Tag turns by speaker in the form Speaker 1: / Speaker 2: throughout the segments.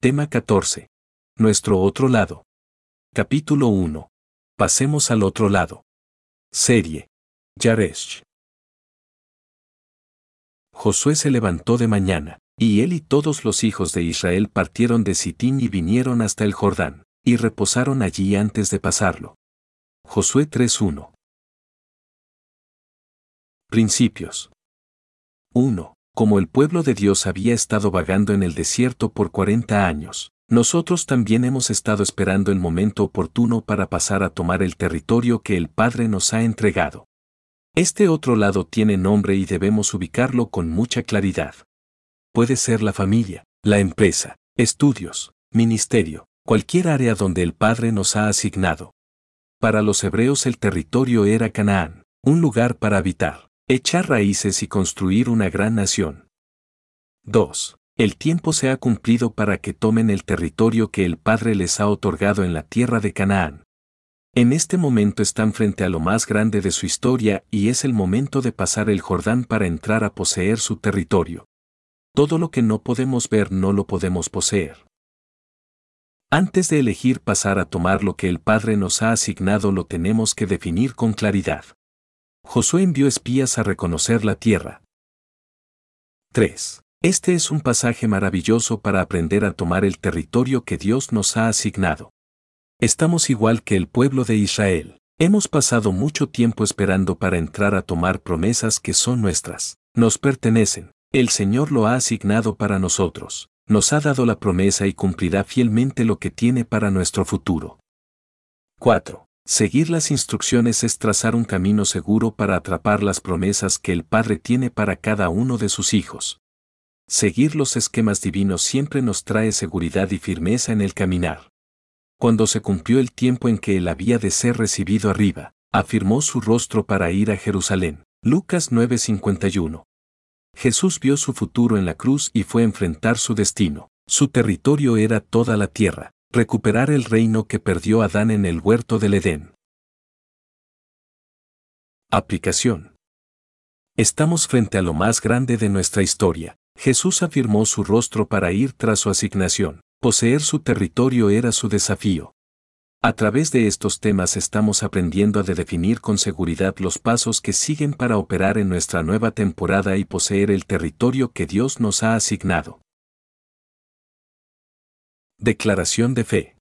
Speaker 1: Tema 14. Nuestro otro lado. Capítulo 1. Pasemos al otro lado. Serie. Yaresh. Josué se levantó de mañana, y él y todos los hijos de Israel partieron de Sitín y vinieron hasta el Jordán, y reposaron allí antes de pasarlo. Josué 3.1. Principios. 1. Como el pueblo de Dios había estado vagando en el desierto por 40 años, nosotros también hemos estado esperando el momento oportuno para pasar a tomar el territorio que el Padre nos ha entregado. Este otro lado tiene nombre y debemos ubicarlo con mucha claridad. Puede ser la familia, la empresa, estudios, ministerio, cualquier área donde el Padre nos ha asignado. Para los hebreos el territorio era Canaán, un lugar para habitar echar raíces y construir una gran nación. 2. El tiempo se ha cumplido para que tomen el territorio que el Padre les ha otorgado en la tierra de Canaán. En este momento están frente a lo más grande de su historia y es el momento de pasar el Jordán para entrar a poseer su territorio. Todo lo que no podemos ver no lo podemos poseer. Antes de elegir pasar a tomar lo que el Padre nos ha asignado lo tenemos que definir con claridad. Josué envió espías a reconocer la tierra. 3. Este es un pasaje maravilloso para aprender a tomar el territorio que Dios nos ha asignado. Estamos igual que el pueblo de Israel. Hemos pasado mucho tiempo esperando para entrar a tomar promesas que son nuestras. Nos pertenecen. El Señor lo ha asignado para nosotros. Nos ha dado la promesa y cumplirá fielmente lo que tiene para nuestro futuro. 4. Seguir las instrucciones es trazar un camino seguro para atrapar las promesas que el Padre tiene para cada uno de sus hijos. Seguir los esquemas divinos siempre nos trae seguridad y firmeza en el caminar. Cuando se cumplió el tiempo en que él había de ser recibido arriba, afirmó su rostro para ir a Jerusalén. Lucas 9:51. Jesús vio su futuro en la cruz y fue a enfrentar su destino. Su territorio era toda la tierra recuperar el reino que perdió Adán en el huerto del Edén. Aplicación. Estamos frente a lo más grande de nuestra historia. Jesús afirmó su rostro para ir tras su asignación. Poseer su territorio era su desafío. A través de estos temas estamos aprendiendo a definir con seguridad los pasos que siguen para operar en nuestra nueva temporada y poseer el territorio que Dios nos ha asignado. Declaración de fe.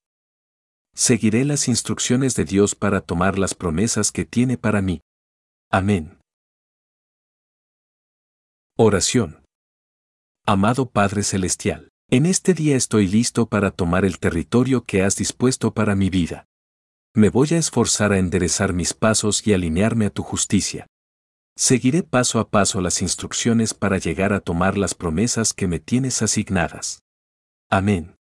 Speaker 1: Seguiré las instrucciones de Dios para tomar las promesas que tiene para mí. Amén. Oración. Amado Padre Celestial, en este día estoy listo para tomar el territorio que has dispuesto para mi vida. Me voy a esforzar a enderezar mis pasos y alinearme a tu justicia. Seguiré paso a paso las instrucciones para llegar a tomar las promesas que me tienes asignadas. Amén.